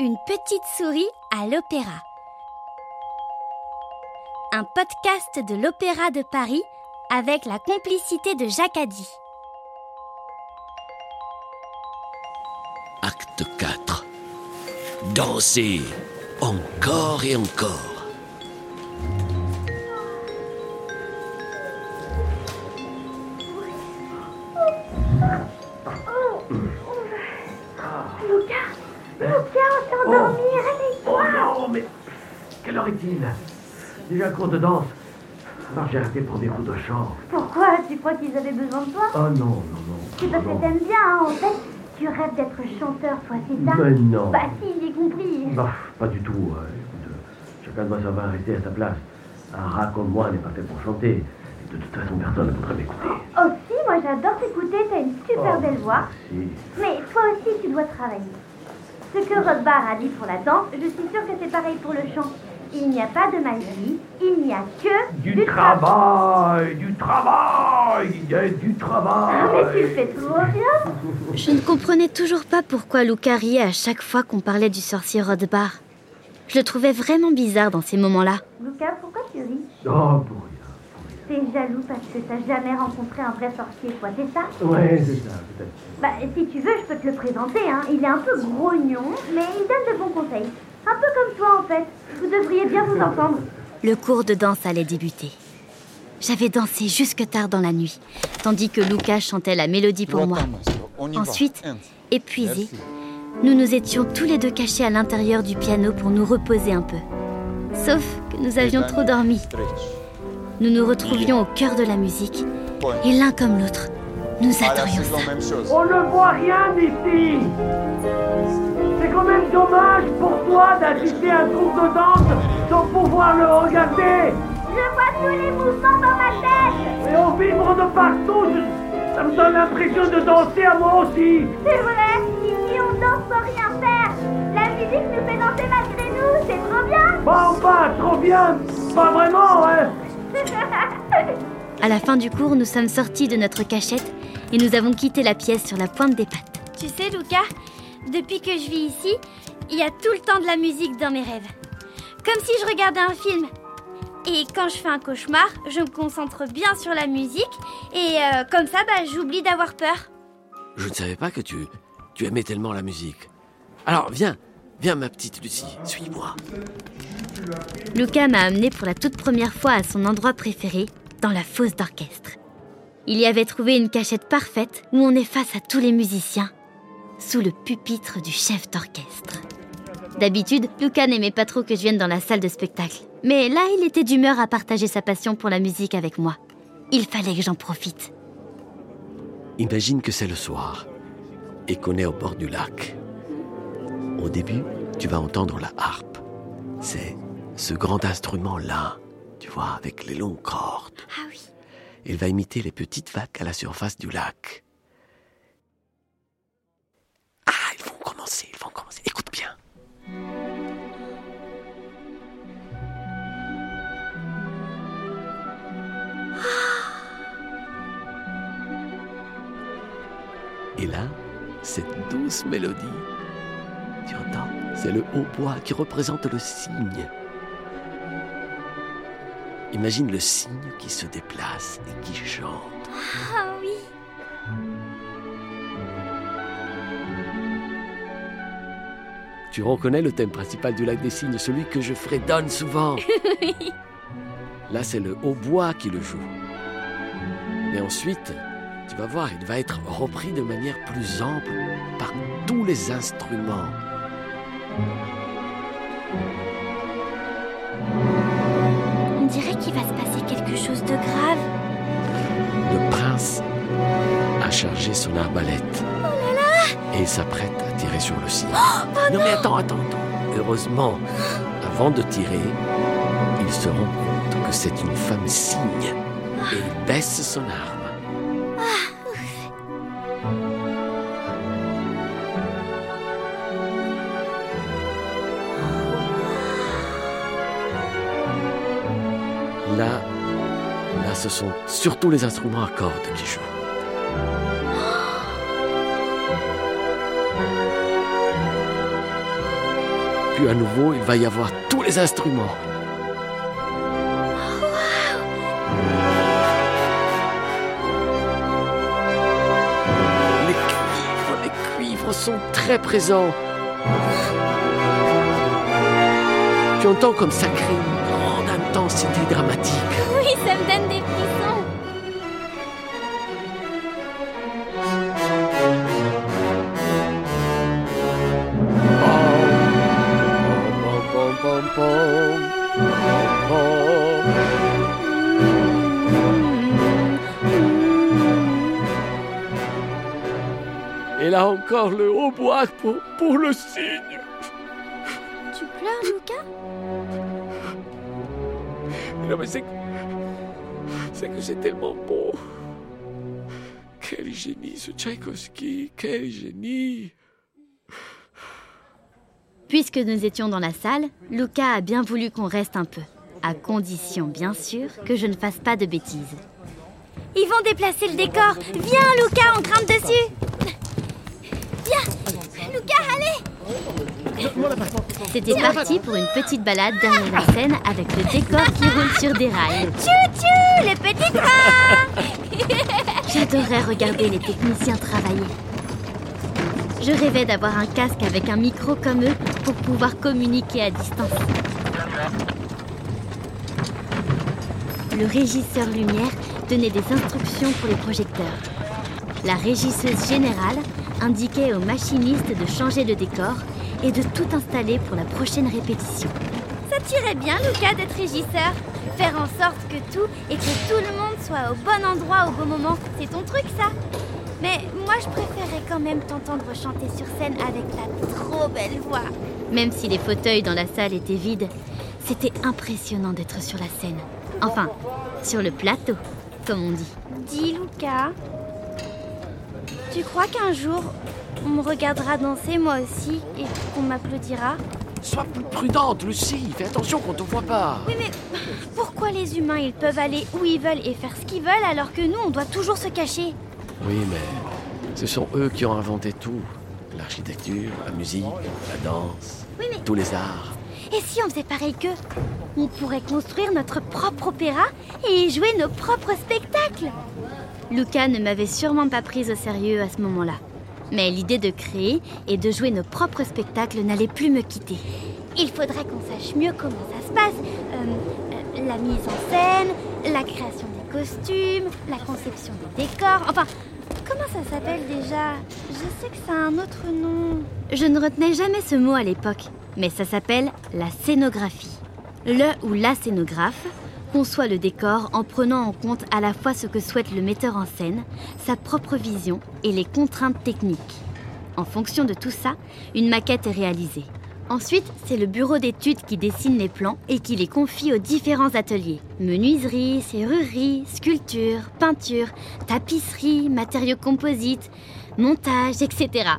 Une petite souris à l'opéra. Un podcast de l'Opéra de Paris avec la complicité de Jacques Addy. Acte 4. Danser encore et encore. Est-il Déjà cours de danse. Alors j'ai arrêté pour des coups de chant. Pourquoi? Tu crois qu'ils avaient besoin de toi? Oh non, non, non. C'est parce que t'aimes bien, hein, en fait. Tu rêves d'être chanteur, toi, c'est ça? Mais non. Bah si, j'ai compris. Bah, pas du tout. euh, écoute, euh, chacun doit savoir rester à sa place. Un rat comme moi n'est pas fait pour chanter. Et de toute façon, personne ne voudrait m'écouter. Oh si, moi j'adore t'écouter, t'as une super Oh, belle voix. merci. Mais toi aussi, tu dois travailler. Ce que Rothbard a dit pour la danse, je suis sûre que c'est pareil pour le chant. Il n'y a pas de magie, il n'y a que Du, travail, du travail, il y a du travail. Ah, mais tu le fais trop bien Je ne comprenais toujours pas pourquoi Luca riait à chaque fois qu'on parlait du sorcier Rothbard. Je le trouvais vraiment bizarre dans ces moments-là. Lucas, pourquoi tu ris? Oh, pour rien. T'es jaloux parce que t'as jamais rencontré un vrai sorcier, toi, c'est ça? Ouais, c'est ça, peut-être. Bah, si tu veux, je peux te le présenter, hein. Il est un peu grognon, mais il donne de bons conseils. Un peu comme toi, en fait. Vous devriez bien vous entendre. Le cours de danse allait débuter. J'avais dansé jusque tard dans la nuit, tandis que Luca chantait la mélodie pour moi. Ensuite, épuisés, nous nous étions tous les deux cachés à l'intérieur du piano pour nous reposer un peu. Sauf que nous avions trop dormi. Nous nous retrouvions au cœur de la musique et l'un comme l'autre, nous attendrions ça. On ne voit rien ici quand même dommage pour toi d'assister à un cours de danse sans pouvoir le regarder. Je vois tous les mouvements dans ma tête. Et on vibre de partout je- Ça me donne l'impression de danser à moi aussi. C'est vrai Ici, on danse sans rien faire. La musique nous fait danser malgré nous, c'est trop bien. Bon, pas trop bien. Pas vraiment, hein. À la fin du cours, nous sommes sortis de notre cachette et nous avons quitté la pièce sur la pointe des pattes. Tu sais, Luca, depuis que je vis ici, il y a tout le temps de la musique dans mes rêves. Comme si je regardais un film. Et quand je fais un cauchemar, je me concentre bien sur la musique et euh, comme ça, bah, j'oublie d'avoir peur. Je ne savais pas que tu, tu aimais tellement la musique. Alors, viens, viens ma petite Lucie, suis-moi. Luca m'a amené pour la toute première fois à son endroit préféré, dans la fosse d'orchestre. Il y avait trouvé une cachette parfaite où on est face à tous les musiciens, sous le pupitre du chef d'orchestre. D'habitude, Luca n'aimait pas trop que je vienne dans la salle de spectacle. Mais là, il était d'humeur à partager sa passion pour la musique avec moi. Il fallait que j'en profite. Imagine que c'est le soir et qu'on est au bord du lac. Au début, tu vas entendre la harpe. C'est ce grand instrument-là, tu vois, avec les longues cordes. Ah oui. Il va imiter les petites vagues à la surface du lac. Écoute bien. Et là, cette douce mélodie, tu entends C'est le hautbois qui représente le cygne. Imagine le cygne qui se déplace et qui chante. Tu reconnais le thème principal du lac des cygnes, celui que je fredonne souvent. Là, c'est le hautbois qui le joue. Mais ensuite, tu vas voir, il va être repris de manière plus ample par tous les instruments. On dirait qu'il va se passer quelque chose de grave. Le prince a chargé son arbalète. Et il s'apprête à tirer sur le cygne. non mais attends, attends, attends. Heureusement, avant de tirer, il se rend compte que c'est une femme cygne. Et il baisse son arme. Là, là, ce sont surtout les instruments à cordes qui jouent. À nouveau, il va y avoir tous les instruments. Les cuivres, les cuivres sont très présents. Tu entends comme ça crée une grande intensité dramatique. Encore le hautbois pour, pour le cygne. Tu pleures, Lucas Non mais c'est que... C'est que c'est tellement beau. Quel génie ce Tchaïkovski, quel génie. Puisque nous étions dans la salle, Lucas a bien voulu qu'on reste un peu. À condition, bien sûr, que je ne fasse pas de bêtises. Ils vont déplacer le décor. Viens, Lucas, on grimpe dessus. Viens, Lucas, allez. C'était parti pour une petite balade derrière la scène avec le décor qui roule sur des rails. Tchou-tchou, le petit train J'adorais regarder les techniciens travailler. Je rêvais d'avoir un casque avec un micro comme eux pour pouvoir communiquer à distance. Le régisseur lumière donnait des instructions pour les projecteurs. La régisseuse générale indiquait aux machinistes de changer le décor et de tout installer pour la prochaine répétition. Ça tirait bien, Lucas, d'être régisseur. Faire en sorte que tout et que tout le monde soit au bon endroit au bon moment, c'est ton truc, ça. Mais moi, je préférais quand même t'entendre chanter sur scène avec ta trop belle voix. Même si les fauteuils dans la salle étaient vides, c'était impressionnant d'être sur la scène. Enfin, sur le plateau, comme on dit. Dis, Lucas, tu crois qu'un jour, on me regardera danser moi aussi et qu'on m'applaudira Sois plus prudente, Lucie. Fais attention qu'on te voit pas. Oui, mais pourquoi les humains, ils peuvent aller où ils veulent et faire ce qu'ils veulent alors que nous, on doit toujours se cacher? Oui, mais ce sont eux qui ont inventé tout. L'architecture, la musique, la danse, Oui, mais tous les arts. et si on faisait pareil qu'eux? On pourrait construire notre propre opéra et y jouer nos propres spectacles Lucas ne m'avait sûrement pas prise au sérieux à ce moment-là. Mais l'idée de créer et de jouer nos propres spectacles n'allait plus me quitter. Il faudrait qu'on sache mieux comment ça se passe. Euh, euh, la mise en scène, la création des costumes, la conception des décors. Enfin, comment ça s'appelle déjà? Je sais que ça a un autre nom. Je ne retenais jamais ce mot à l'époque, mais ça s'appelle la scénographie. Le ou la scénographe conçoit le décor en prenant en compte à la fois ce que souhaite le metteur en scène, sa propre vision et les contraintes techniques. En fonction de tout ça, une maquette est réalisée. Ensuite, c'est le bureau d'études qui dessine les plans et qui les confie aux différents ateliers. Menuiserie, serrurerie, sculpture, peinture, tapisserie, matériaux composites, montage, etc.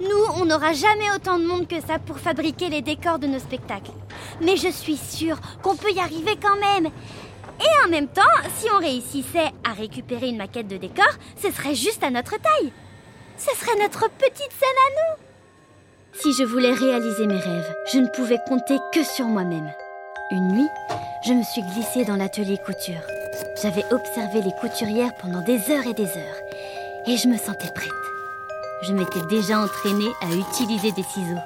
Nous, on n'aura jamais autant de monde que ça pour fabriquer les décors de nos spectacles. Mais je suis sûre qu'on peut y arriver quand même. Et en même temps, si on réussissait à récupérer une maquette de décor, ce serait juste à notre taille. Ce serait notre petite scène à nous. Si je voulais réaliser mes rêves, je ne pouvais compter que sur moi-même. Une nuit, je me suis glissée dans l'atelier couture. J'avais observé les couturières pendant des heures et des heures. Et je me sentais prête. Je m'étais déjà entraînée à utiliser des ciseaux.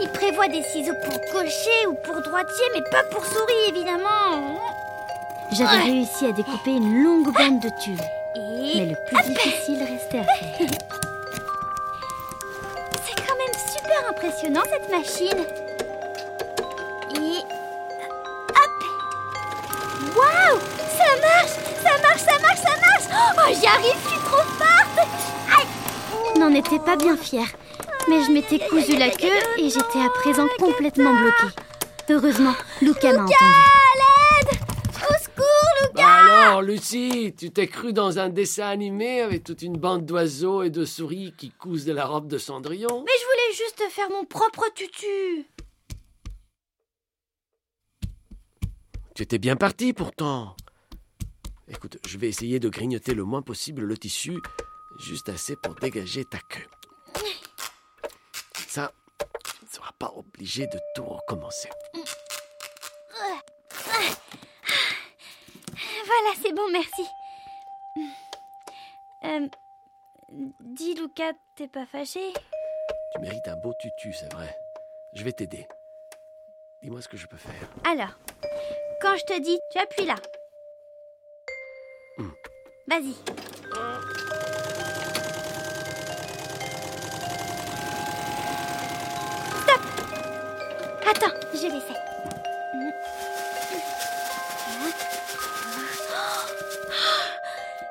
Il prévoit des ciseaux pour cocher ou pour droitier, mais pas pour souris, évidemment. J'avais réussi à découper une longue bande de tubes. Mais le plus difficile restait à faire. C'est quand même super impressionnant cette machine. Ça marche, ça marche, ça marche Oh, j'y arrive, je suis trop forte Aïe N'en étais pas bien fière, mais je m'étais cousu la queue et j'étais à présent complètement bloquée. Heureusement, Lucas m'a entendu. L'aide Au secours, Lucas Bah alors, Lucie, tu t'es cru dans un dessin animé avec toute une bande d'oiseaux et de souris qui cousent de la robe de Cendrillon Mais je voulais juste faire mon propre tutu. Tu étais bien parti pourtant. Écoute, je vais essayer de grignoter le moins possible le tissu Juste assez pour dégager ta queue. Ça, tu ne seras pas obligé de tout recommencer. Voilà, c'est bon, merci. Euh, dis, Lucas, t'es pas fâché? Tu mérites un beau tutu, c'est vrai. Je vais t'aider. Dis-moi ce que je peux faire. Alors, quand je te dis, tu appuies là. Vas-y. Stop Attends, je l'essaie.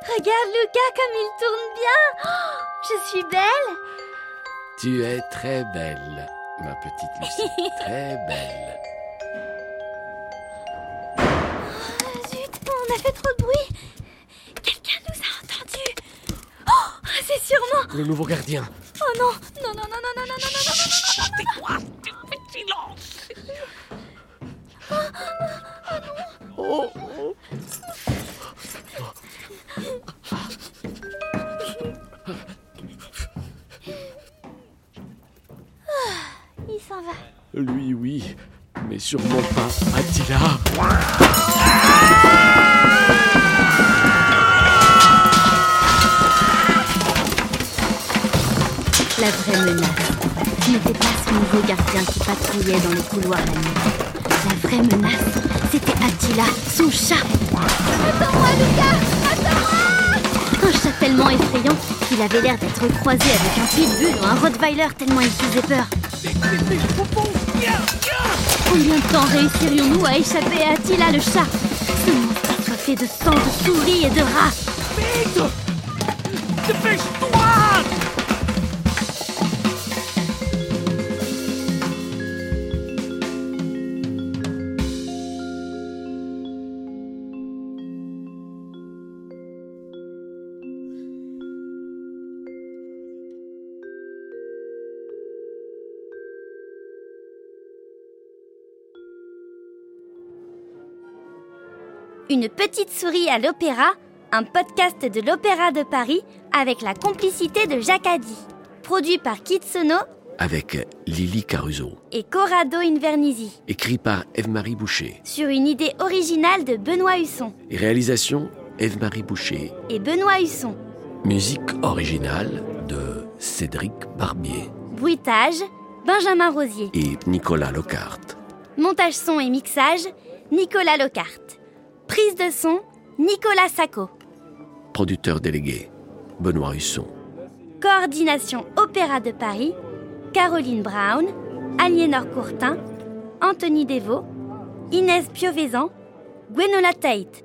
Regarde Lucas comme il tourne bien. Je suis belle. Tu es très belle, ma petite Lucie. très belle. Zut, on a fait trop de bruit. Sûrement. Le nouveau gardien. Oh non, non, non, non, non, non, non, non, non, non, non, non, Tais-toi, silence. Oh, oh. Il s'en va. Lui, oui, mais sûrement pas Attila. Qui patrouillait dans les couloirs la nuit. La vraie menace, c'était Attila, son chat. Attends-moi, Lucas Attends-moi Un chat tellement effrayant qu'il avait l'air d'être croisé avec un pitbull ou un rottweiler tellement il faisait peur. Combien de temps réussirions-nous à échapper à Attila le chat? Ce monstre assoiffé de sang, de souris et de rats Vite Une petite souris à l'opéra, un podcast de l'Opéra de Paris avec la complicité de Jacques Addy. Produit par Kitsono Avec Lily Caruso. et Corrado Invernizzi. Écrit par Eve-Marie Boucher. Sur une idée originale de Benoît Husson. Et réalisation Eve-Marie Boucher. Et Benoît Husson. Musique originale de Cédric Barbier Bruitage, Benjamin Rosier. et Nicolas Lockhart. Montage son et mixage, Nicolas Lockhart. Prise de son, Nicolas Sacco. Producteur délégué Benoît Husson. Coordination Opéra de Paris, Caroline Brown, Aliénor Courtin, Anthony Devaux, Inès Piovesan, Gwenola Tate.